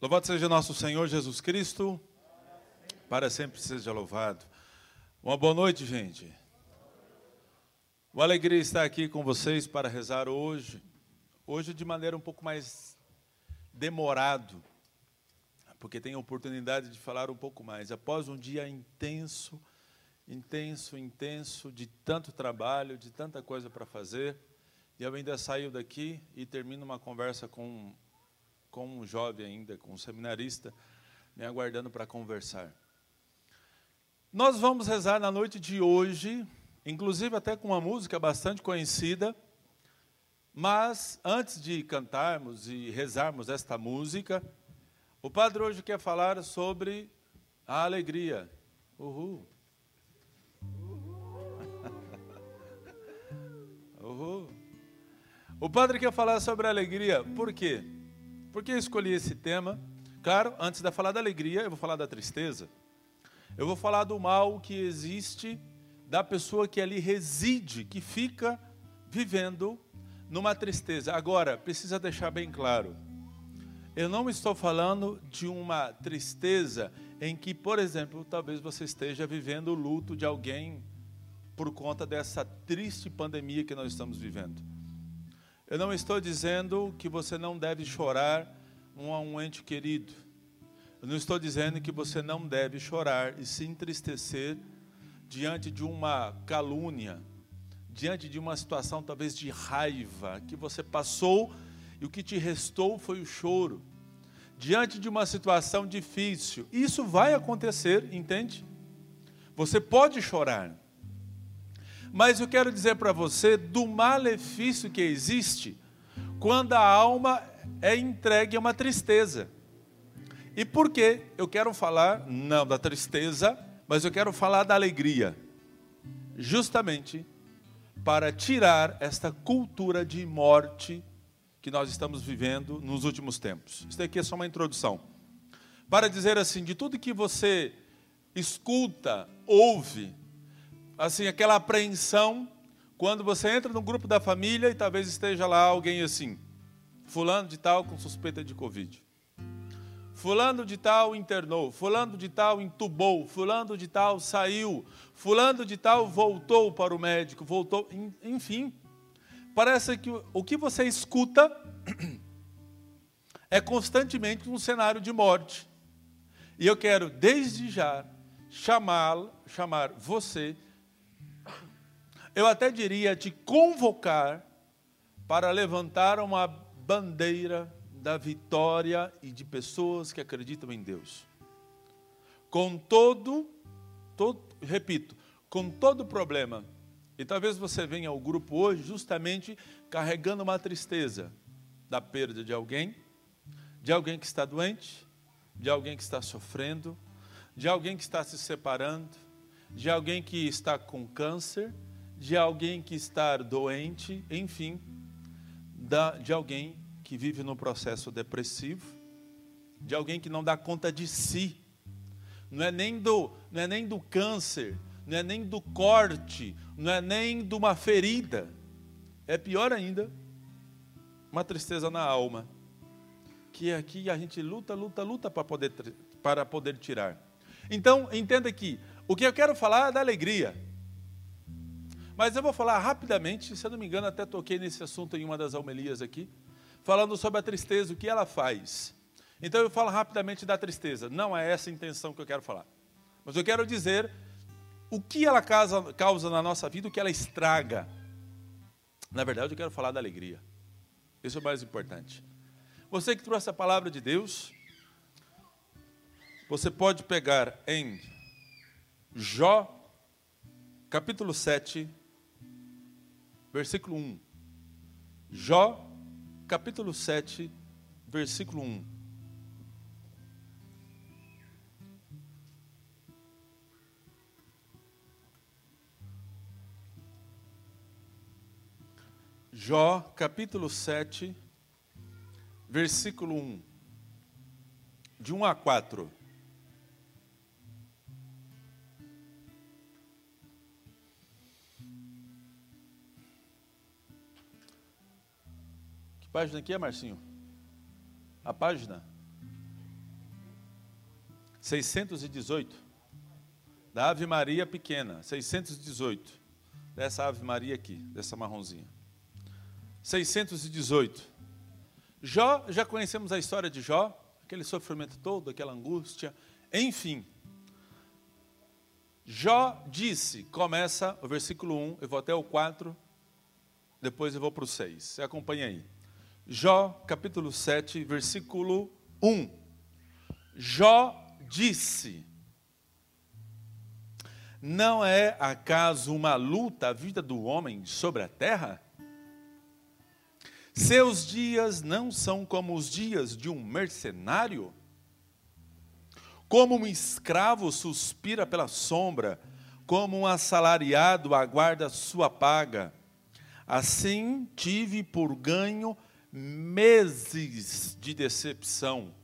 Louvado seja nosso Senhor Jesus Cristo, para sempre seja louvado. Uma boa noite, gente. Uma alegria estar aqui com vocês para rezar hoje. Hoje de maneira um pouco mais demorado, porque tenho a oportunidade de falar um pouco mais. Após um dia intenso, intenso, intenso, de tanto trabalho, de tanta coisa para fazer, e eu ainda saio daqui e termino uma conversa com com um jovem ainda, com um seminarista, me aguardando para conversar. Nós vamos rezar na noite de hoje, inclusive até com uma música bastante conhecida, mas antes de cantarmos e rezarmos esta música, o padre hoje quer falar sobre a alegria. Uhul. Uhul. O padre quer falar sobre a alegria, por quê? Por que eu escolhi esse tema? Claro, antes de falar da alegria, eu vou falar da tristeza. Eu vou falar do mal que existe da pessoa que ali reside, que fica vivendo numa tristeza. Agora, precisa deixar bem claro. Eu não estou falando de uma tristeza em que, por exemplo, talvez você esteja vivendo o luto de alguém por conta dessa triste pandemia que nós estamos vivendo. Eu não estou dizendo que você não deve chorar um a um ente querido. Eu não estou dizendo que você não deve chorar e se entristecer diante de uma calúnia, diante de uma situação talvez de raiva que você passou e o que te restou foi o choro. Diante de uma situação difícil, isso vai acontecer, entende? Você pode chorar. Mas eu quero dizer para você do malefício que existe quando a alma é entregue a uma tristeza. E por que eu quero falar, não da tristeza, mas eu quero falar da alegria. Justamente para tirar esta cultura de morte que nós estamos vivendo nos últimos tempos. Isso daqui é só uma introdução. Para dizer assim, de tudo que você escuta, ouve, assim, aquela apreensão quando você entra no grupo da família e talvez esteja lá alguém assim, fulano de tal com suspeita de Covid. Fulano de tal internou, fulano de tal entubou, fulano de tal saiu, fulano de tal voltou para o médico, voltou, enfim. Parece que o que você escuta é constantemente um cenário de morte. E eu quero desde já chamar, chamar você eu até diria te convocar para levantar uma bandeira da vitória e de pessoas que acreditam em Deus. Com todo, todo repito, com todo problema. E talvez você venha ao grupo hoje justamente carregando uma tristeza da perda de alguém, de alguém que está doente, de alguém que está sofrendo, de alguém que está se separando, de alguém que está com câncer, de alguém que está doente, enfim, de alguém que vive no processo depressivo, de alguém que não dá conta de si. Não é nem do, não é nem do câncer, não é nem do corte, não é nem de uma ferida. É pior ainda, uma tristeza na alma, que aqui a gente luta, luta, luta para poder, para poder tirar. Então, entenda que o que eu quero falar é da alegria. Mas eu vou falar rapidamente, se eu não me engano, até toquei nesse assunto em uma das homilias aqui, falando sobre a tristeza, o que ela faz. Então eu falo rapidamente da tristeza. Não é essa a intenção que eu quero falar. Mas eu quero dizer o que ela causa, causa na nossa vida, o que ela estraga. Na verdade, eu quero falar da alegria. Isso é o mais importante. Você que trouxe a palavra de Deus, você pode pegar em Jó, capítulo 7, versículo 1. Jó, capítulo 7, versículo 1. Jó, capítulo 7, versículo 1. De 1 a 4. Página aqui é, Marcinho? A página? 618. Da Ave Maria pequena, 618. Dessa Ave Maria aqui, dessa marronzinha. 618. Jó, já conhecemos a história de Jó, aquele sofrimento todo, aquela angústia, enfim. Jó disse, começa o versículo 1, eu vou até o 4, depois eu vou para o 6. Você acompanha aí. Jó, capítulo 7, versículo 1. Jó disse: Não é acaso uma luta a vida do homem sobre a terra? Seus dias não são como os dias de um mercenário? Como um escravo suspira pela sombra, como um assalariado aguarda sua paga. Assim tive por ganho meses de decepção,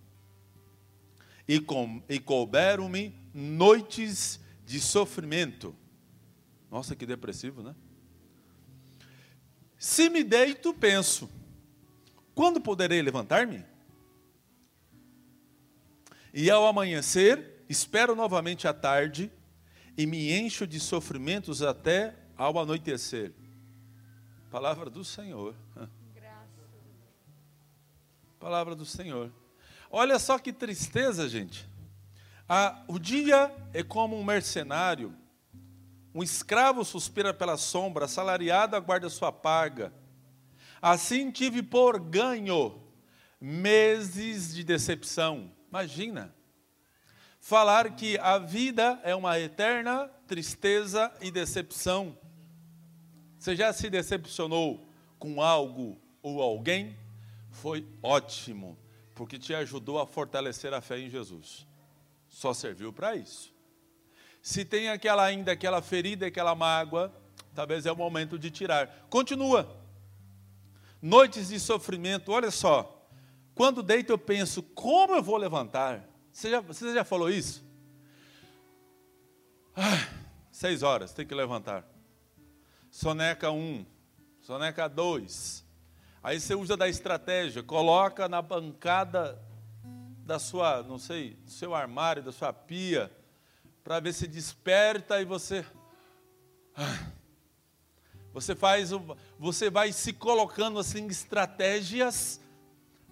e, e couberam-me noites de sofrimento. Nossa, que depressivo, né? Se me deito, penso, quando poderei levantar-me? E ao amanhecer, espero novamente à tarde e me encho de sofrimentos até ao anoitecer. Palavra do Senhor. Palavra do Senhor. Olha só que tristeza, gente. O dia é como um mercenário, um escravo suspira pela sombra, assalariado aguarda sua paga. Assim tive por ganho meses de decepção. Imagina. Falar que a vida é uma eterna tristeza e decepção. Você já se decepcionou com algo ou alguém? Foi ótimo porque te ajudou a fortalecer a fé em Jesus. Só serviu para isso. Se tem aquela ainda aquela ferida, aquela mágoa, talvez é o momento de tirar. Continua. Noites de sofrimento, olha só. Quando deito eu penso, como eu vou levantar? Você já, você já falou isso? Ah, seis horas, tem que levantar. Soneca um, soneca dois, Aí você usa da estratégia, coloca na bancada da sua, não sei, do seu armário, da sua pia, para ver se desperta e você você faz você vai se colocando assim estratégias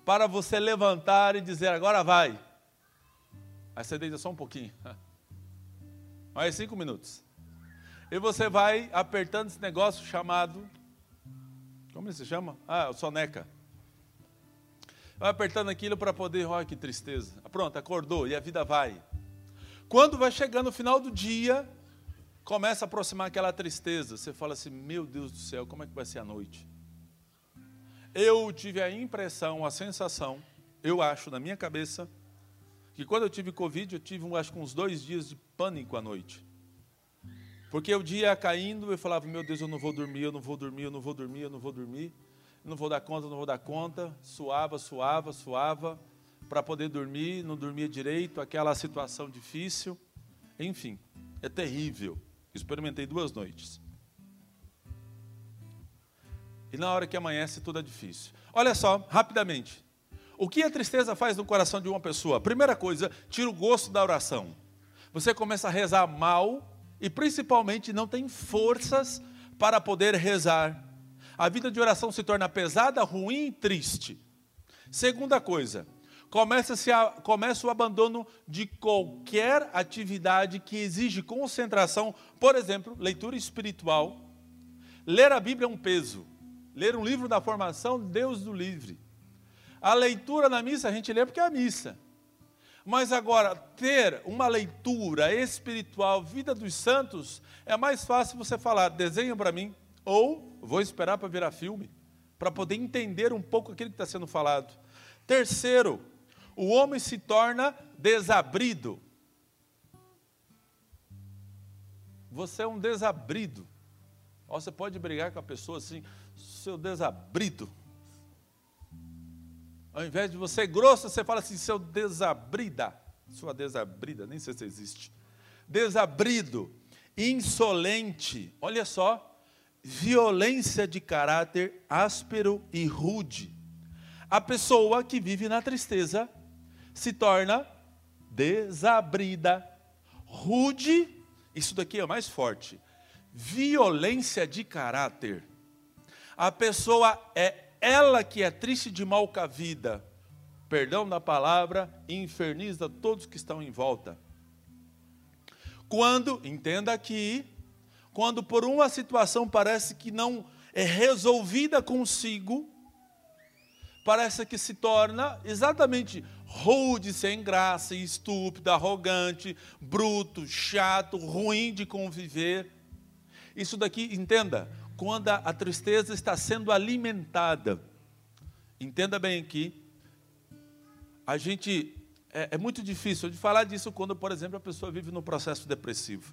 para você levantar e dizer agora vai. Aí você deita só um pouquinho. Mais cinco minutos. E você vai apertando esse negócio chamado como ele se chama? Ah, o soneca. Vai apertando aquilo para poder, olha que tristeza. Pronto, acordou e a vida vai. Quando vai chegando o final do dia, começa a aproximar aquela tristeza. Você fala assim: Meu Deus do céu, como é que vai ser a noite? Eu tive a impressão, a sensação, eu acho na minha cabeça, que quando eu tive Covid, eu tive, acho que uns dois dias de pânico à noite. Porque o dia ia caindo, eu falava, meu Deus, eu não vou dormir, eu não vou dormir, eu não vou dormir, eu não vou dormir, não vou dar conta, não vou dar conta. Suava, suava, suava, para poder dormir, não dormia direito, aquela situação difícil. Enfim, é terrível. Experimentei duas noites. E na hora que amanhece, tudo é difícil. Olha só, rapidamente. O que a tristeza faz no coração de uma pessoa? Primeira coisa, tira o gosto da oração. Você começa a rezar mal e principalmente não tem forças para poder rezar. A vida de oração se torna pesada, ruim e triste. Segunda coisa, começa, a, começa o abandono de qualquer atividade que exige concentração, por exemplo, leitura espiritual. Ler a Bíblia é um peso. Ler um livro da formação, Deus do livre. A leitura na missa, a gente lê porque é a missa. Mas agora, ter uma leitura espiritual, vida dos santos, é mais fácil você falar, desenha para mim, ou vou esperar para virar filme, para poder entender um pouco aquilo que está sendo falado. Terceiro, o homem se torna desabrido. Você é um desabrido. Você pode brigar com a pessoa assim, seu desabrido. Ao invés de você grosso, você fala assim, seu desabrida. Sua desabrida, nem sei se existe. Desabrido, insolente, olha só, violência de caráter áspero e rude. A pessoa que vive na tristeza se torna desabrida, rude, isso daqui é mais forte, violência de caráter. A pessoa é ela que é triste de mal com a vida, perdão da palavra, inferniza todos que estão em volta. Quando, entenda aqui, quando por uma situação parece que não é resolvida consigo, parece que se torna exatamente rude, sem graça, estúpido, arrogante, bruto, chato, ruim de conviver. Isso daqui, entenda, quando a, tristeza está sendo alimentada. Entenda bem aqui, a gente é, é, muito difícil de falar disso quando, por exemplo, a pessoa vive no processo depressivo.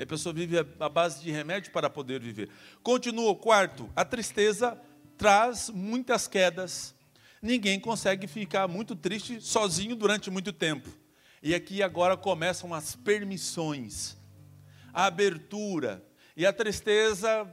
A pessoa vive à base de remédio para poder viver. Continua o quarto, a tristeza traz muitas quedas, ninguém consegue ficar muito triste sozinho durante muito tempo. E aqui agora começam as permissões, a abertura. E a tristeza,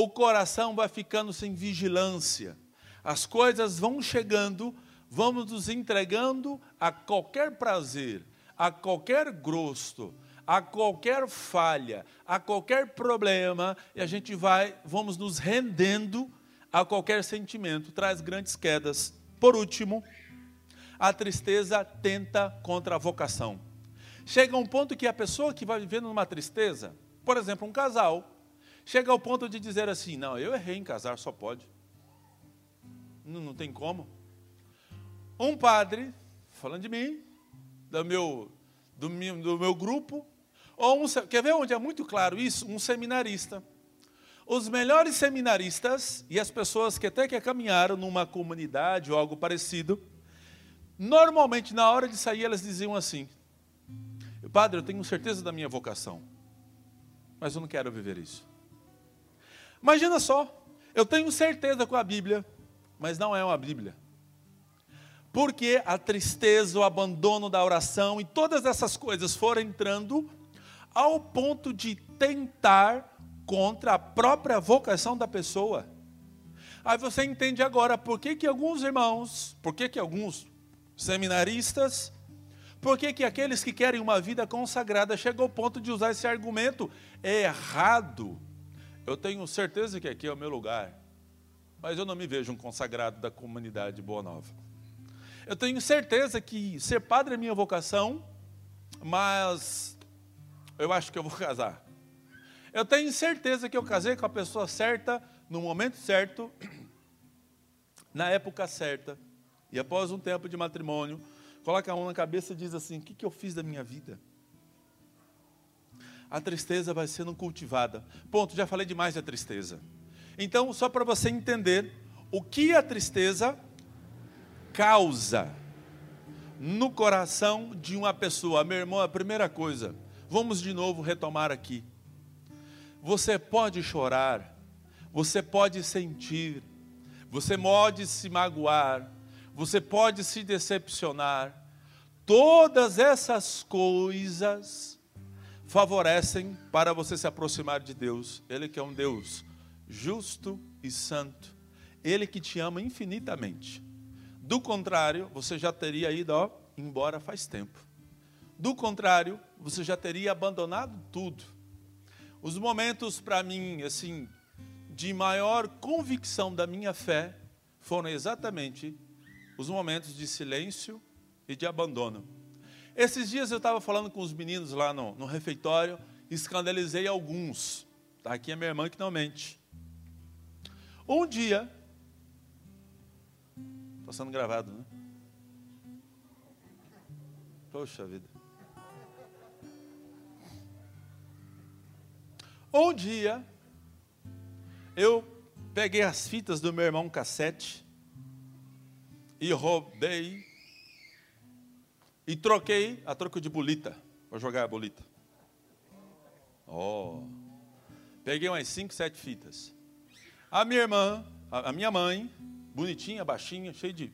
o coração vai ficando sem vigilância. As coisas vão chegando, vamos nos entregando a qualquer prazer, a qualquer gosto, a qualquer falha, a qualquer problema, e a gente vai, vamos nos rendendo a qualquer sentimento, traz grandes quedas. Por último, a tristeza tenta contra a vocação. Chega um ponto que a pessoa que vai vivendo numa tristeza, por exemplo, um casal, chega ao ponto de dizer assim: não, eu errei em casar, só pode. Não, não tem como. Um padre, falando de mim, do meu, do meu, do meu grupo, ou um, quer ver onde é muito claro isso? Um seminarista os melhores seminaristas e as pessoas que até que caminharam numa comunidade ou algo parecido, normalmente na hora de sair elas diziam assim: Padre, eu tenho certeza da minha vocação, mas eu não quero viver isso. Imagina só, eu tenho certeza com a Bíblia, mas não é uma Bíblia. Porque a tristeza, o abandono da oração e todas essas coisas foram entrando ao ponto de tentar contra a própria vocação da pessoa. Aí você entende agora por que, que alguns irmãos, por que, que alguns seminaristas, por que, que aqueles que querem uma vida consagrada chegam ao ponto de usar esse argumento errado. Eu tenho certeza que aqui é o meu lugar, mas eu não me vejo um consagrado da comunidade Boa Nova. Eu tenho certeza que ser padre é minha vocação, mas eu acho que eu vou casar. Eu tenho certeza que eu casei com a pessoa certa, no momento certo, na época certa. E após um tempo de matrimônio, coloca a mão na cabeça e diz assim: O que, que eu fiz da minha vida? A tristeza vai sendo cultivada. Ponto, já falei demais da tristeza. Então, só para você entender o que a tristeza causa no coração de uma pessoa. Meu irmão, a primeira coisa, vamos de novo retomar aqui. Você pode chorar, você pode sentir, você pode se magoar, você pode se decepcionar. Todas essas coisas favorecem para você se aproximar de Deus. Ele que é um Deus justo e santo. Ele que te ama infinitamente. Do contrário, você já teria ido ó, embora faz tempo. Do contrário, você já teria abandonado tudo os momentos para mim, assim, de maior convicção da minha fé foram exatamente os momentos de silêncio e de abandono. Esses dias eu estava falando com os meninos lá no, no refeitório, escandalizei alguns. Está aqui a minha irmã que não mente. Um dia, está sendo gravado, né? Poxa vida. Um dia, eu peguei as fitas do meu irmão cassete e roubei e troquei a troco de bolita. Vou jogar a bolita. Oh. Peguei umas 5, 7 fitas. A minha irmã, a minha mãe, bonitinha, baixinha, cheia de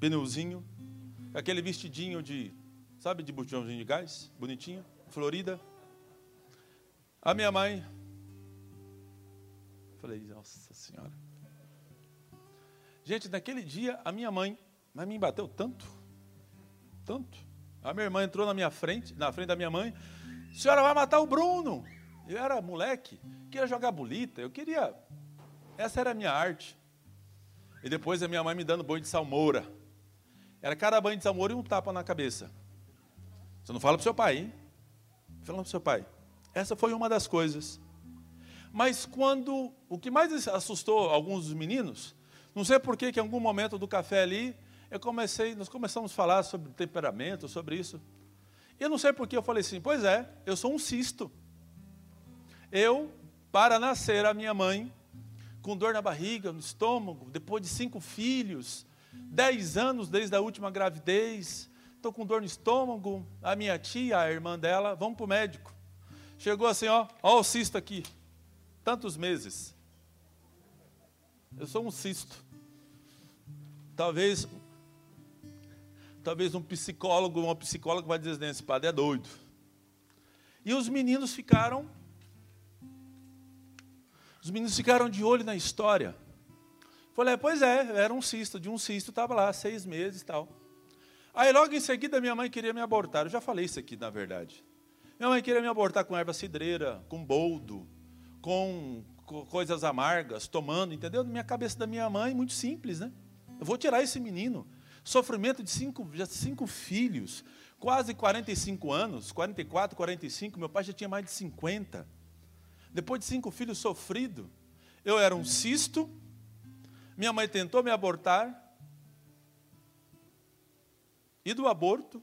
pneuzinho, aquele vestidinho de, sabe, de botãozinho de gás, bonitinha, florida. A minha mãe, falei, nossa senhora. Gente, naquele dia, a minha mãe, mas me bateu tanto, tanto. A minha irmã entrou na minha frente, na frente da minha mãe. A senhora vai matar o Bruno. Eu era moleque, queria jogar bolita, eu queria. Essa era a minha arte. E depois a minha mãe me dando banho de salmoura. Era cada banho de salmoura e um tapa na cabeça. Você não fala para o seu pai, hein? Fala para o seu pai. Essa foi uma das coisas. Mas quando. O que mais assustou alguns dos meninos, não sei por que, que em algum momento do café ali, eu comecei, nós começamos a falar sobre temperamento, sobre isso. E eu não sei por que eu falei assim, pois é, eu sou um cisto. Eu, para nascer, a minha mãe, com dor na barriga, no estômago, depois de cinco filhos, dez anos desde a última gravidez, estou com dor no estômago, a minha tia, a irmã dela, vamos para o médico. Chegou assim, ó, ó o cisto aqui, tantos meses. Eu sou um cisto. Talvez, talvez um psicólogo, uma psicóloga vai dizer, esse padre é doido. E os meninos ficaram os meninos ficaram de olho na história. Falei, é, pois é, era um cisto, de um cisto, estava lá, seis meses e tal. Aí logo em seguida minha mãe queria me abortar. Eu já falei isso aqui, na verdade. Minha mãe queria me abortar com erva cidreira, com boldo, com, coisas amargas, tomando, entendeu? Minha cabeça da minha mãe, muito simples, né? Eu vou tirar esse menino. Sofrimento de cinco, já cinco filhos, quase 45 anos, 44, 45, meu pai já tinha mais de 50 depois de cinco filhos sofrido, eu era um cisto, minha mãe tentou me abortar, e do aborto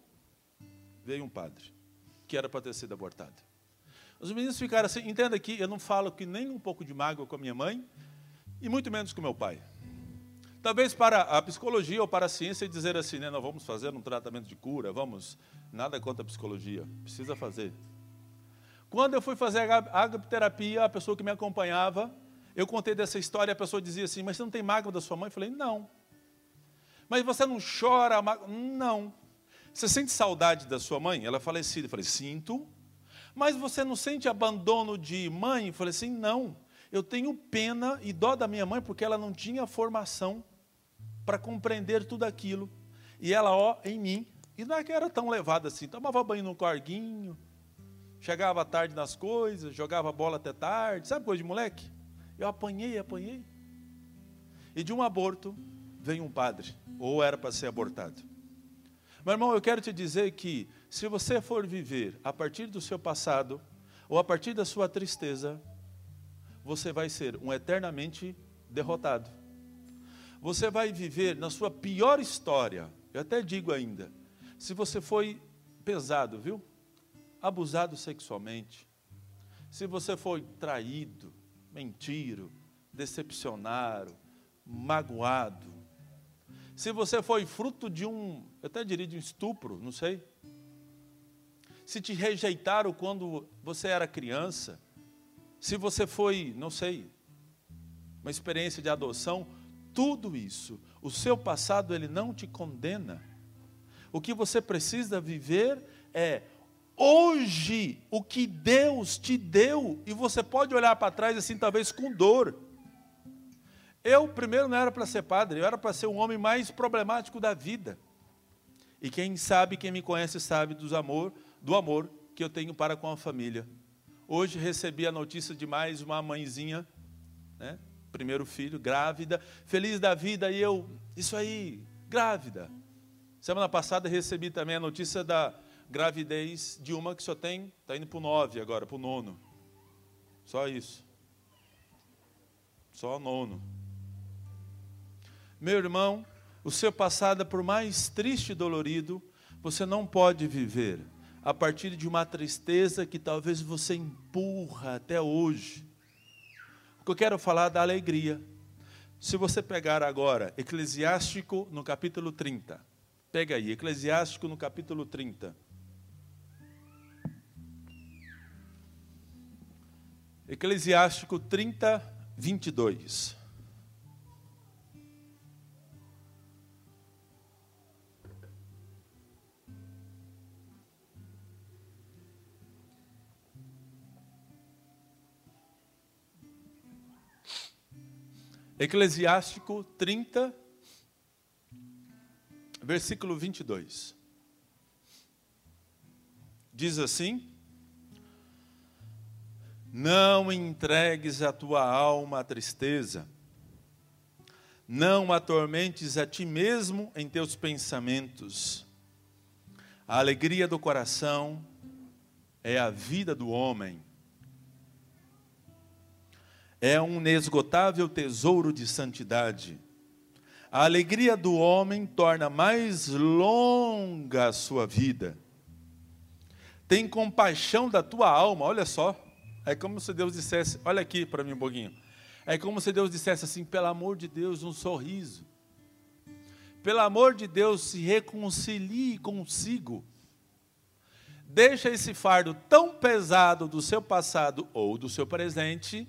veio um padre, que era para ter sido abortado. Os meninos ficaram assim, entenda aqui, eu não falo que nem um pouco de mágoa com a minha mãe, e muito menos com meu pai. Talvez para a psicologia ou para a ciência dizer assim, né, nós vamos fazer um tratamento de cura, vamos, nada contra a psicologia, precisa fazer. Quando eu fui fazer a agroterapia, a pessoa que me acompanhava, eu contei dessa história, a pessoa dizia assim: Mas você não tem mágoa da sua mãe? Eu falei: Não. Mas você não chora? Não. Você sente saudade da sua mãe? Ela é falecida. Eu falei: Sinto. Mas você não sente abandono de mãe? Eu falei assim: Não. Eu tenho pena e dó da minha mãe porque ela não tinha formação para compreender tudo aquilo. E ela, ó, em mim. E não é que era tão levada assim. Tomava banho no corguinho chegava tarde nas coisas, jogava bola até tarde, sabe coisa de moleque? Eu apanhei, apanhei. E de um aborto veio um padre, ou era para ser abortado. Meu irmão, eu quero te dizer que se você for viver a partir do seu passado, ou a partir da sua tristeza, você vai ser um eternamente derrotado. Você vai viver na sua pior história, eu até digo ainda, se você foi pesado, viu? abusado sexualmente, se você foi traído, mentido, decepcionado, magoado, se você foi fruto de um, eu até diria de um estupro, não sei, se te rejeitaram quando você era criança, se você foi, não sei, uma experiência de adoção, tudo isso, o seu passado ele não te condena. O que você precisa viver é hoje o que Deus te deu, e você pode olhar para trás assim, talvez com dor. Eu, primeiro, não era para ser padre, eu era para ser o homem mais problemático da vida. E quem sabe, quem me conhece, sabe dos amor, do amor que eu tenho para com a família. Hoje recebi a notícia de mais uma mãezinha, né? Primeiro filho, grávida, feliz da vida, e eu, isso aí, grávida. Semana passada recebi também a notícia da gravidez de uma que só tem, está indo para o nove agora, para o nono. Só isso. Só nono. Meu irmão, o seu passado, por mais triste e dolorido, você não pode viver a partir de uma tristeza que talvez você empurra até hoje. O que eu quero falar da alegria. Se você pegar agora Eclesiástico no capítulo 30, pega aí, Eclesiástico no capítulo 30. Eclesiástico 30, 22. Eclesiástico 30, versículo 22. diz assim: Não entregues a tua alma à tristeza, não atormentes a ti mesmo em teus pensamentos. A alegria do coração é a vida do homem. É um inesgotável tesouro de santidade. A alegria do homem torna mais longa a sua vida. Tem compaixão da tua alma, olha só. É como se Deus dissesse: Olha aqui para mim um pouquinho. É como se Deus dissesse assim: Pelo amor de Deus, um sorriso. Pelo amor de Deus, se reconcilie consigo. Deixa esse fardo tão pesado do seu passado ou do seu presente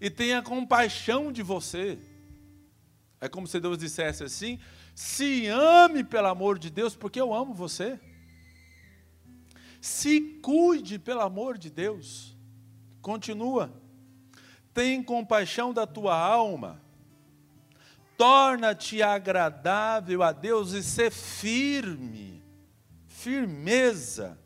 e tenha compaixão de você. É como se Deus dissesse assim: se ame pelo amor de Deus, porque eu amo você. Se cuide pelo amor de Deus. Continua. Tem compaixão da tua alma. Torna-te agradável a Deus e ser firme. Firmeza.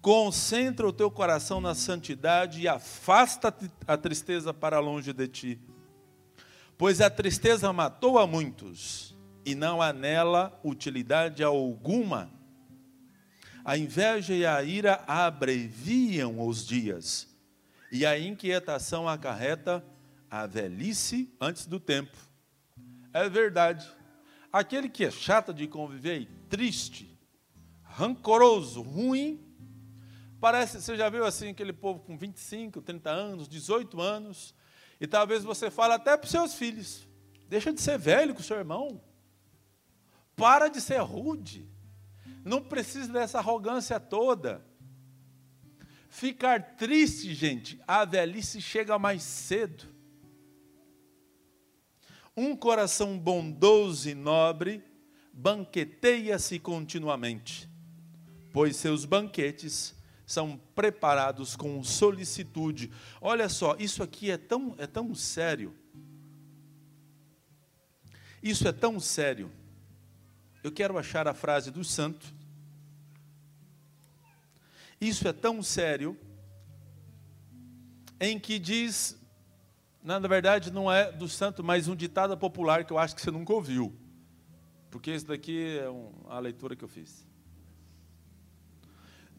Concentra o teu coração na santidade e afasta a tristeza para longe de ti. Pois a tristeza matou a muitos, e não há nela utilidade alguma. A inveja e a ira abreviam os dias, e a inquietação acarreta a velhice antes do tempo. É verdade. Aquele que é chato de conviver e triste, rancoroso, ruim, parece, você já viu assim aquele povo com 25, 30 anos, 18 anos, e talvez você fale até para os seus filhos: deixa de ser velho com o seu irmão, para de ser rude. Não precisa dessa arrogância toda. Ficar triste, gente, a velhice chega mais cedo. Um coração bondoso e nobre banqueteia-se continuamente, pois seus banquetes são preparados com solicitude. Olha só, isso aqui é tão, é tão sério. Isso é tão sério. Eu quero achar a frase do santo isso é tão sério, em que diz, na verdade não é do santo, mas um ditado popular que eu acho que você nunca ouviu, porque esse daqui é a leitura que eu fiz.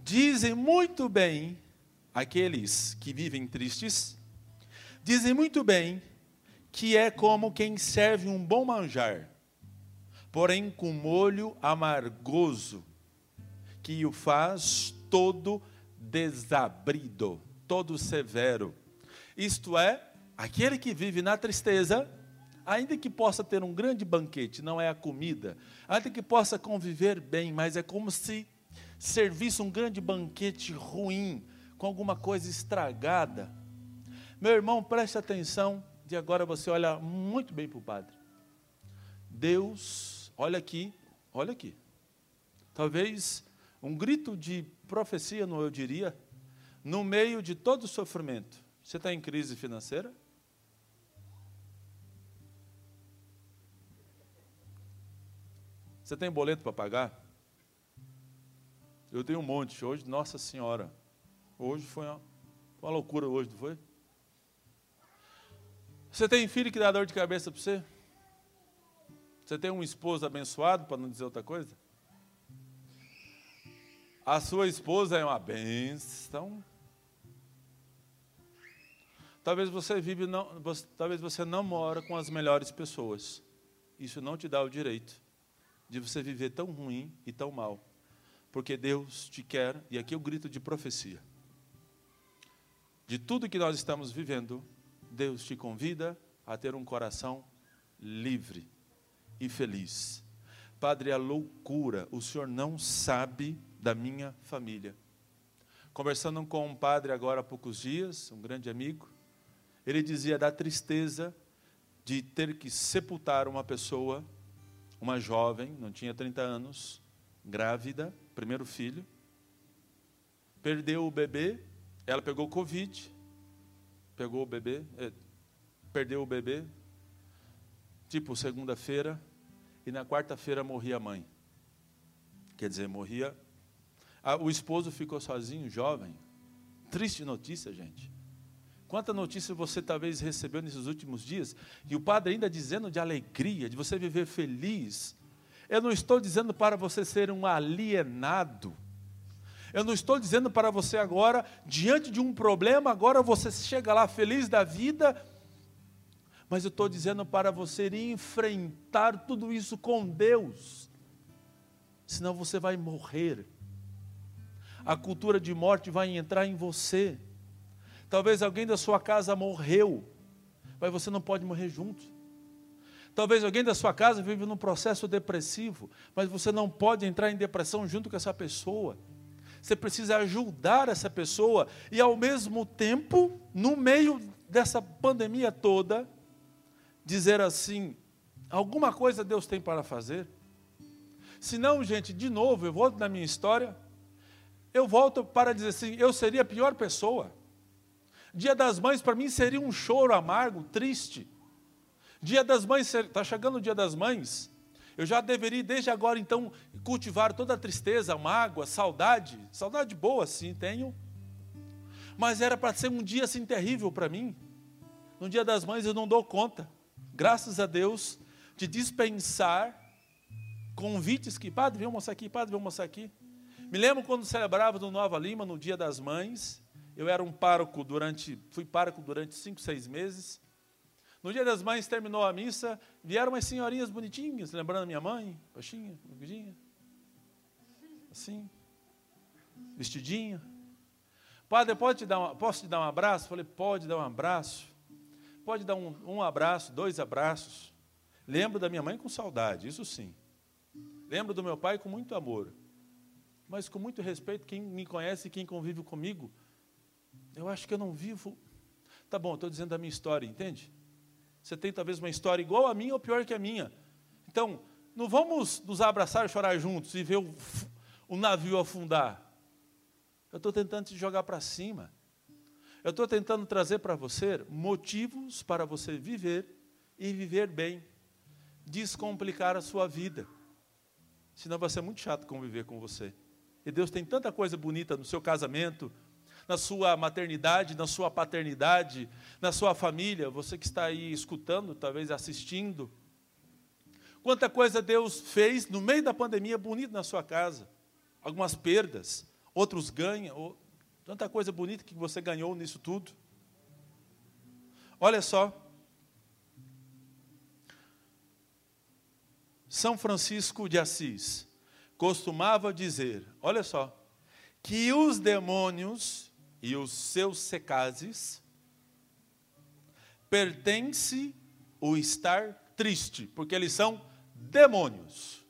Dizem muito bem aqueles que vivem tristes, dizem muito bem que é como quem serve um bom manjar, porém com molho amargoso, que o faz todo desabrido, todo severo. Isto é, aquele que vive na tristeza, ainda que possa ter um grande banquete, não é a comida, ainda que possa conviver bem, mas é como se servisse um grande banquete ruim, com alguma coisa estragada. Meu irmão, preste atenção, de agora você olha muito bem para o Padre. Deus, olha aqui, olha aqui. Talvez um grito de profecia, não eu diria, no meio de todo o sofrimento. Você está em crise financeira? Você tem boleto para pagar? Eu tenho um monte hoje, Nossa Senhora. Hoje foi uma, uma loucura hoje, não foi? Você tem filho que dá dor de cabeça para você? Você tem um esposo abençoado, para não dizer outra coisa? A sua esposa é uma bênção. Talvez você vive não, talvez você não mora com as melhores pessoas. Isso não te dá o direito de você viver tão ruim e tão mal. Porque Deus te quer, e aqui o grito de profecia. De tudo que nós estamos vivendo, Deus te convida a ter um coração livre e feliz. Padre, é loucura, o senhor não sabe da minha família. Conversando com um padre agora há poucos dias, um grande amigo, ele dizia da tristeza de ter que sepultar uma pessoa, uma jovem, não tinha 30 anos, grávida, primeiro filho, perdeu o bebê, ela pegou Covid, pegou o bebê, é, perdeu o bebê, tipo segunda-feira, e na quarta-feira morria a mãe. Quer dizer, morria o esposo ficou sozinho, jovem. Triste notícia, gente. Quanta notícia você talvez recebeu nesses últimos dias, e o padre ainda dizendo de alegria, de você viver feliz. Eu não estou dizendo para você ser um alienado. Eu não estou dizendo para você agora, diante de um problema, agora você chega lá feliz da vida, mas eu estou dizendo para você enfrentar tudo isso com Deus, senão você vai morrer. A cultura de morte vai entrar em você. Talvez alguém da sua casa morreu, mas você não pode morrer junto. Talvez alguém da sua casa vive num processo depressivo, mas você não pode entrar em depressão junto com essa pessoa. Você precisa ajudar essa pessoa e, ao mesmo tempo, no meio dessa pandemia toda, dizer assim: alguma coisa Deus tem para fazer. Senão, gente, de novo, eu volto na minha história, eu volto para dizer assim: eu seria a pior pessoa. Dia das Mães para mim seria um choro amargo, triste. Dia das Mães, está chegando o Dia das Mães. Eu já deveria, desde agora, então, cultivar toda a tristeza, mágoa, saudade. Saudade boa, sim, tenho. Mas era para ser um dia assim terrível para mim. No Dia das Mães eu não dou conta. Graças a Deus, de dispensar convites que, padre, vem almoçar aqui, padre, vem almoçar aqui. Me lembro quando celebrava no Nova Lima, no Dia das Mães, eu era um pároco durante, fui pároco durante cinco, seis meses. No dia das mães terminou a missa, vieram umas senhorinhas bonitinhas, lembrando minha mãe, baixinha, gordinha, assim, vestidinha. Padre, pode te dar uma, posso te dar um abraço? Falei, pode dar um abraço. Pode dar um, um abraço, dois abraços. Lembro da minha mãe com saudade, isso sim. Lembro do meu pai com muito amor. Mas com muito respeito, quem me conhece quem convive comigo, eu acho que eu não vivo. Tá bom, estou dizendo a minha história, entende? Você tem talvez uma história igual a minha ou pior que a minha. Então, não vamos nos abraçar e chorar juntos e ver o, o navio afundar. Eu estou tentando te jogar para cima. Eu estou tentando trazer para você motivos para você viver e viver bem. Descomplicar a sua vida. Senão vai ser muito chato conviver com você. E Deus tem tanta coisa bonita no seu casamento, na sua maternidade, na sua paternidade, na sua família, você que está aí escutando, talvez assistindo. Quanta coisa Deus fez no meio da pandemia bonita na sua casa. Algumas perdas, outros ganham, tanta coisa bonita que você ganhou nisso tudo. Olha só. São Francisco de Assis costumava dizer, olha só, que os demônios e os seus secazes, pertence o estar triste, porque eles são demônios.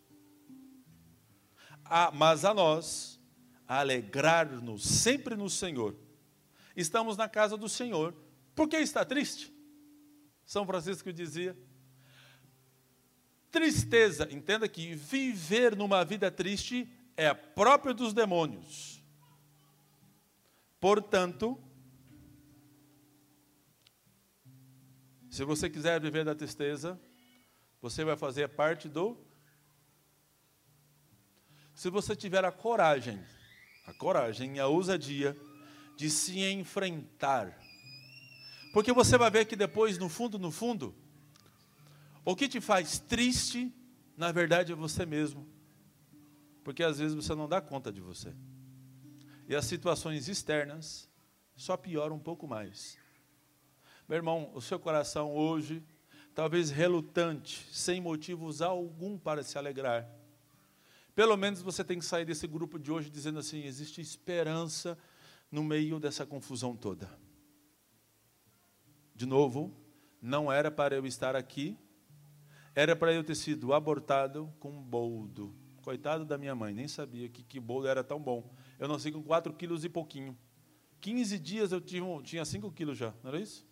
Ah, mas a nós, alegrar-nos sempre no Senhor. Estamos na casa do Senhor. Por que está triste? São Francisco dizia. Tristeza, entenda que viver numa vida triste é próprio dos demônios. Portanto, se você quiser viver da tristeza, você vai fazer parte do. Se você tiver a coragem, a coragem, a ousadia de se enfrentar, porque você vai ver que depois, no fundo, no fundo, o que te faz triste, na verdade, é você mesmo, porque às vezes você não dá conta de você. E as situações externas só pioram um pouco mais. Meu irmão, o seu coração hoje, talvez relutante, sem motivos algum para se alegrar. Pelo menos você tem que sair desse grupo de hoje dizendo assim: existe esperança no meio dessa confusão toda. De novo, não era para eu estar aqui, era para eu ter sido abortado com boldo. Coitado da minha mãe, nem sabia que, que boldo era tão bom eu nasci com 4 quilos e pouquinho. 15 dias eu tinha, tinha 5 quilos já, não era isso?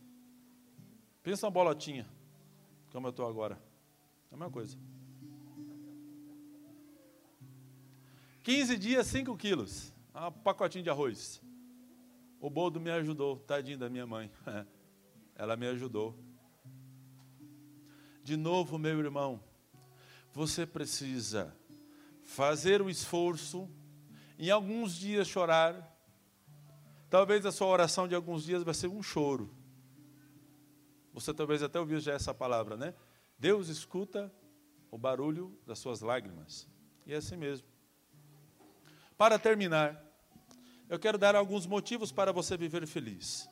Pensa uma bolotinha, como eu estou agora. É a mesma coisa. 15 dias, 5 quilos. Um pacotinho de arroz. O boldo me ajudou, tadinho da minha mãe. Ela me ajudou. De novo, meu irmão, você precisa fazer o esforço em alguns dias chorar. Talvez a sua oração de alguns dias vai ser um choro. Você talvez até ouviu já essa palavra, né? Deus escuta o barulho das suas lágrimas. E é assim mesmo. Para terminar, eu quero dar alguns motivos para você viver feliz.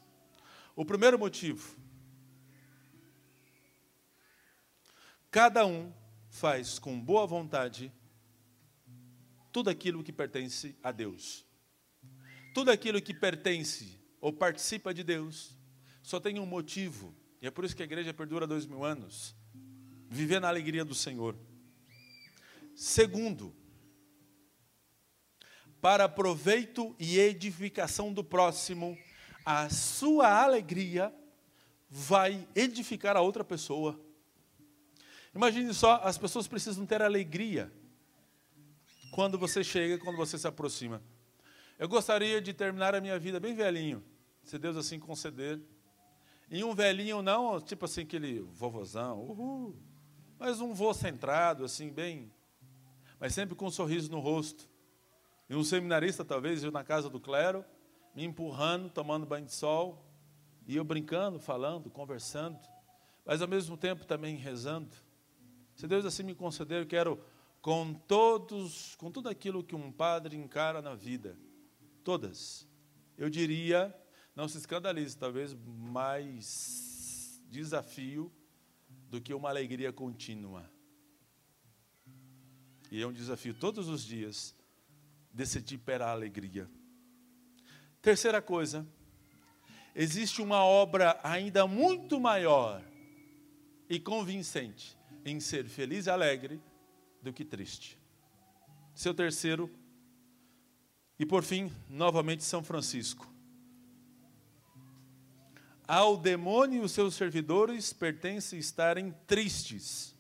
O primeiro motivo: cada um faz com boa vontade tudo aquilo que pertence a Deus. Tudo aquilo que pertence ou participa de Deus só tem um motivo, e é por isso que a igreja perdura dois mil anos viver na alegria do Senhor. Segundo, para proveito e edificação do próximo, a sua alegria vai edificar a outra pessoa. Imagine só, as pessoas precisam ter alegria quando você chega, quando você se aproxima. Eu gostaria de terminar a minha vida bem velhinho, se Deus assim conceder. E um velhinho não, tipo assim, aquele vovozão, uhul, mas um vô centrado, assim, bem, mas sempre com um sorriso no rosto. E um seminarista, talvez, na casa do clero, me empurrando, tomando banho de sol, e eu brincando, falando, conversando, mas ao mesmo tempo também rezando. Se Deus assim me conceder, eu quero com todos, com tudo aquilo que um padre encara na vida, todas, eu diria, não se escandalize, talvez mais desafio do que uma alegria contínua. E é um desafio todos os dias decidir pela alegria. Terceira coisa, existe uma obra ainda muito maior e convincente em ser feliz e alegre do que triste. Seu terceiro, e por fim, novamente São Francisco. Ao demônio e os seus servidores pertence estarem tristes,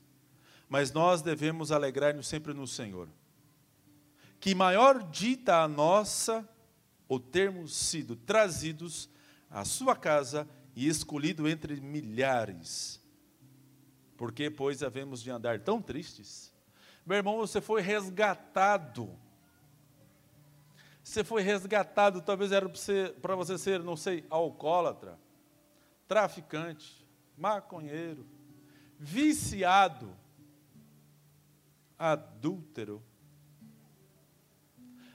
mas nós devemos alegrar-nos sempre no Senhor. Que maior dita a nossa o termos sido trazidos à sua casa e escolhido entre milhares por que, pois, havemos de andar tão tristes? Meu irmão, você foi resgatado. Você foi resgatado, talvez era para você, ser, não sei, alcoólatra, traficante, maconheiro, viciado, adúltero.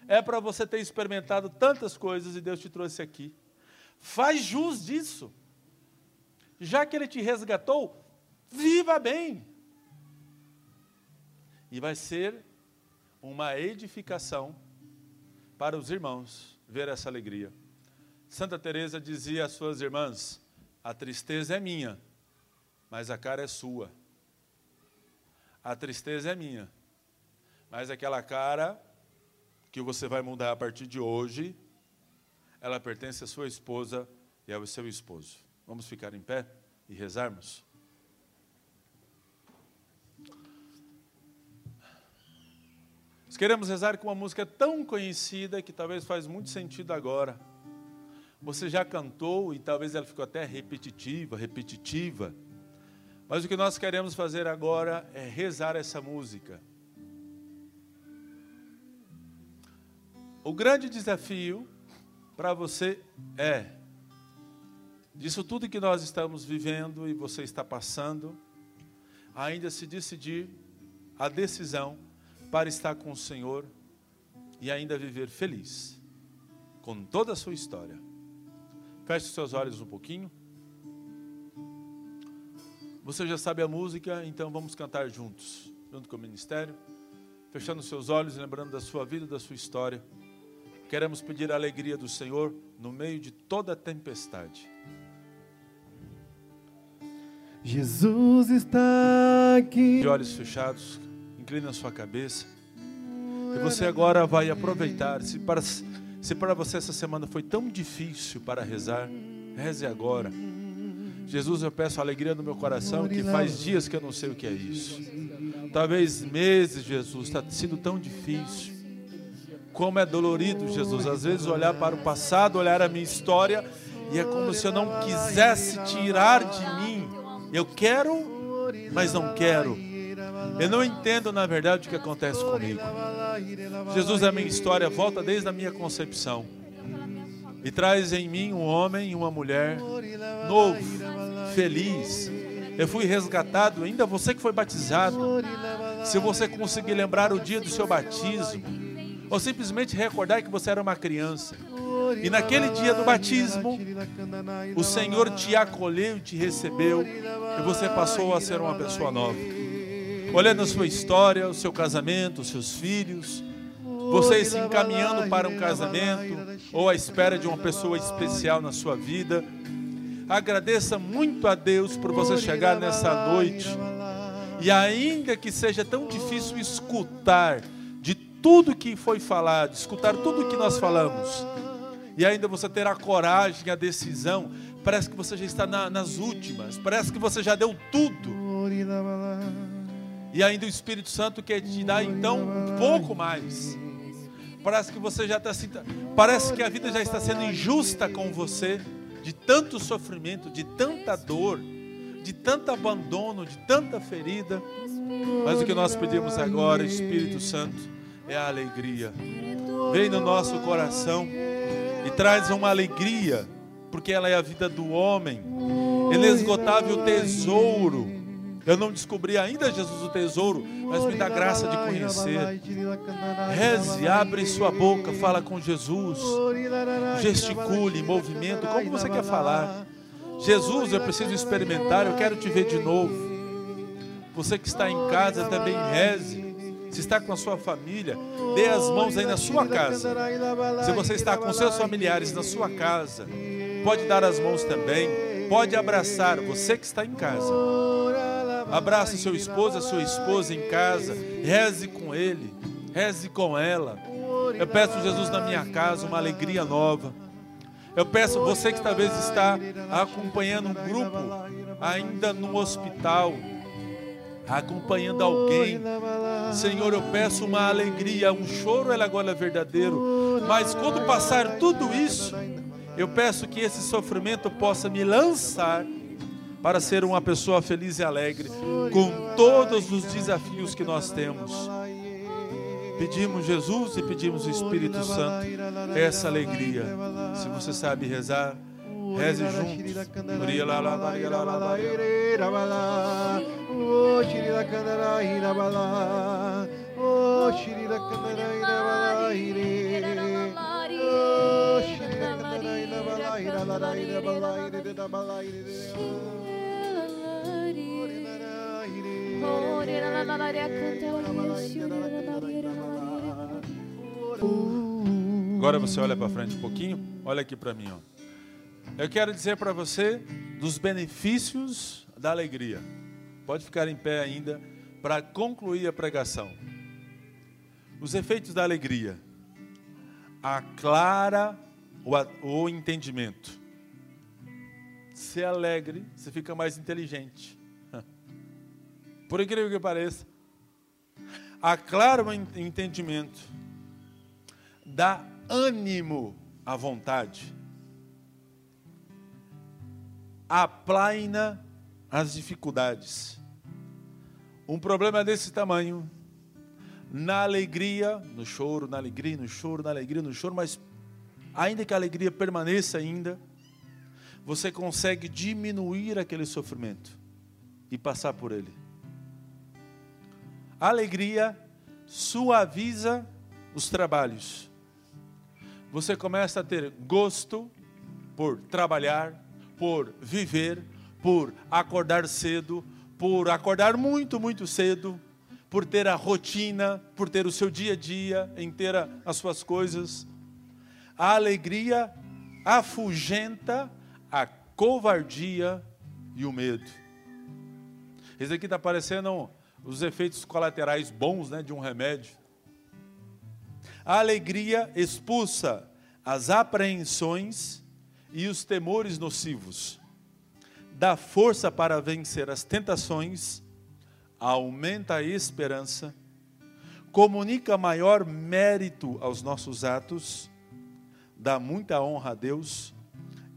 É para você ter experimentado tantas coisas e Deus te trouxe aqui. Faz jus disso. Já que Ele te resgatou, Viva bem. E vai ser uma edificação para os irmãos ver essa alegria. Santa Teresa dizia às suas irmãs: "A tristeza é minha, mas a cara é sua. A tristeza é minha, mas aquela cara que você vai mudar a partir de hoje, ela pertence à sua esposa e ao seu esposo. Vamos ficar em pé e rezarmos? Queremos rezar com uma música tão conhecida que talvez faz muito sentido agora. Você já cantou e talvez ela ficou até repetitiva, repetitiva. Mas o que nós queremos fazer agora é rezar essa música. O grande desafio para você é, disso tudo que nós estamos vivendo e você está passando, ainda se decidir a decisão para estar com o Senhor e ainda viver feliz com toda a sua história. Feche os seus olhos um pouquinho. Você já sabe a música, então vamos cantar juntos, junto com o ministério. Fechando seus olhos e lembrando da sua vida, da sua história. Queremos pedir a alegria do Senhor no meio de toda a tempestade. Jesus está aqui. De olhos fechados, incline a sua cabeça. E você agora vai aproveitar. Se para, se para você essa semana foi tão difícil para rezar, reze agora. Jesus, eu peço a alegria no meu coração, que faz dias que eu não sei o que é isso. Talvez meses, Jesus, está sendo tão difícil. Como é dolorido, Jesus, às vezes olhar para o passado, olhar a minha história, e é como se eu não quisesse tirar de mim. Eu quero, mas não quero. Eu não entendo, na verdade, o que acontece comigo. Jesus, a minha história volta desde a minha concepção e traz em mim um homem e uma mulher novo, feliz. Eu fui resgatado, ainda você que foi batizado. Se você conseguir lembrar o dia do seu batismo, ou simplesmente recordar que você era uma criança, e naquele dia do batismo, o Senhor te acolheu, te recebeu, e você passou a ser uma pessoa nova. Olhando a sua história, o seu casamento, os seus filhos, você se encaminhando para um casamento ou à espera de uma pessoa especial na sua vida. Agradeça muito a Deus por você chegar nessa noite. E ainda que seja tão difícil escutar de tudo que foi falado, escutar tudo que nós falamos, e ainda você ter a coragem, a decisão, parece que você já está na, nas últimas, parece que você já deu tudo. E ainda o Espírito Santo quer te dar então um pouco mais. Parece que você já está parece que a vida já está sendo injusta com você, de tanto sofrimento, de tanta dor, de tanto abandono, de tanta ferida. Mas o que nós pedimos agora, Espírito Santo, é a alegria. Vem no nosso coração e traz uma alegria, porque ela é a vida do homem, inesgotável tesouro. Eu não descobri ainda, Jesus, o tesouro, mas me dá graça de conhecer. Reze, abre sua boca, fala com Jesus. Gesticule, movimento, como você quer falar. Jesus, eu preciso experimentar, eu quero te ver de novo. Você que está em casa também reze. Se está com a sua família, dê as mãos aí na sua casa. Se você está com seus familiares na sua casa, pode dar as mãos também. Pode abraçar você que está em casa. Abrace seu esposo, a sua esposa em casa. Reze com ele, reze com ela. Eu peço, Jesus, na minha casa, uma alegria nova. Eu peço, você que talvez está acompanhando um grupo ainda no hospital, acompanhando alguém. Senhor, eu peço uma alegria, um choro, ela agora é verdadeiro. Mas quando passar tudo isso, eu peço que esse sofrimento possa me lançar para ser uma pessoa feliz e alegre com todos os desafios que nós temos. Pedimos Jesus e pedimos o Espírito Santo essa alegria. Se você sabe rezar, reze juntos. Agora você olha para frente um pouquinho, olha aqui para mim. Ó. Eu quero dizer para você dos benefícios da alegria. Pode ficar em pé ainda para concluir a pregação. Os efeitos da alegria. Aclara o, o entendimento. Se alegre, você fica mais inteligente. Por incrível que pareça, aclara o entendimento, dá ânimo à vontade, aplaina as dificuldades. Um problema desse tamanho, na alegria, no choro, na alegria, no choro, na alegria, no choro, mas ainda que a alegria permaneça ainda, você consegue diminuir aquele sofrimento e passar por ele. A alegria suaviza os trabalhos. Você começa a ter gosto por trabalhar, por viver, por acordar cedo, por acordar muito, muito cedo, por ter a rotina, por ter o seu dia a dia, em ter as suas coisas. A alegria afugenta a covardia e o medo. Esse aqui está parecendo os efeitos colaterais bons né, de um remédio. A alegria expulsa as apreensões e os temores nocivos, dá força para vencer as tentações, aumenta a esperança, comunica maior mérito aos nossos atos, dá muita honra a Deus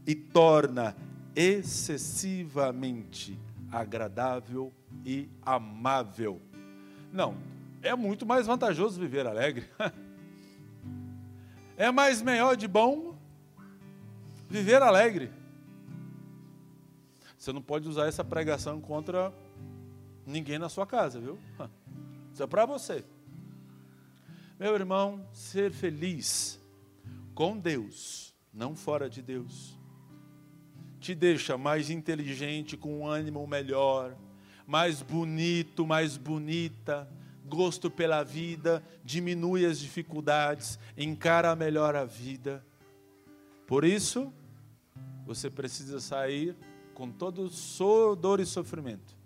e torna excessivamente agradável e amável. Não, É muito mais vantajoso viver alegre. É mais melhor de bom viver alegre. Você não pode usar essa pregação contra ninguém na sua casa, viu? Isso é para você. Meu irmão, ser feliz com Deus, não fora de Deus, te deixa mais inteligente, com um ânimo melhor, mais bonito, mais bonita, gosto pela vida, diminui as dificuldades, encara melhor a vida. Por isso, você precisa sair com todo dor e sofrimento,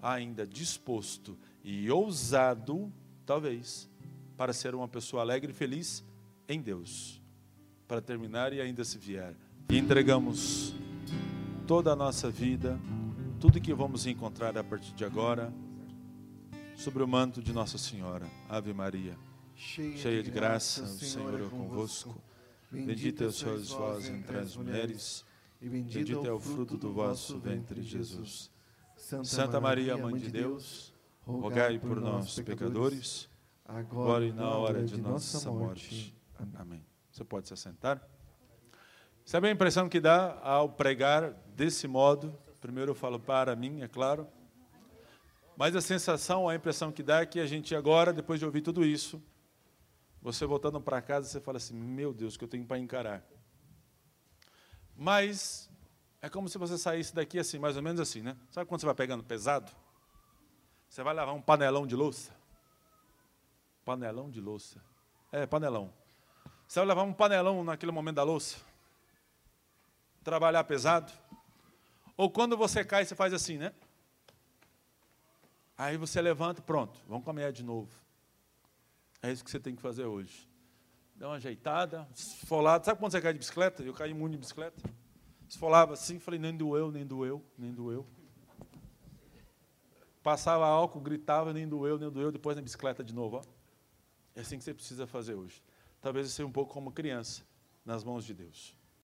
ainda disposto e ousado, talvez, para ser uma pessoa alegre e feliz em Deus. Para terminar e ainda se vier. E entregamos toda a nossa vida, tudo que vamos encontrar a partir de agora, sobre o manto de Nossa Senhora. Ave Maria, cheia, cheia de graça, o Senhor é convosco. Bendita sois vós entre as mulheres, e bendito é o fruto do vosso ventre, Jesus. Santa Maria, Mãe de Deus, rogai por nós, pecadores, agora e na hora de nossa morte. Amém. Você pode se assentar? Sabe a impressão que dá ao pregar desse modo? Primeiro eu falo para mim, é claro. Mas a sensação, a impressão que dá é que a gente agora, depois de ouvir tudo isso, você voltando para casa, você fala assim: meu Deus, que eu tenho para encarar. Mas é como se você saísse daqui assim, mais ou menos assim, né? Sabe quando você vai pegando pesado? Você vai lavar um panelão de louça? Panelão de louça. É, panelão. Você vai levar um panelão naquele momento da louça? Trabalhar pesado? Ou quando você cai, você faz assim, né? Aí você levanta, pronto, vamos caminhar de novo. É isso que você tem que fazer hoje. Dá uma ajeitada, esfolado. Sabe quando você cai de bicicleta? Eu caí muito de bicicleta. Esfolava assim, falei, nem doeu, nem doeu, nem doeu. Passava álcool, gritava, nem doeu, nem doeu, depois na bicicleta de novo. Ó. É assim que você precisa fazer hoje. Talvez você seja um pouco como criança nas mãos de Deus.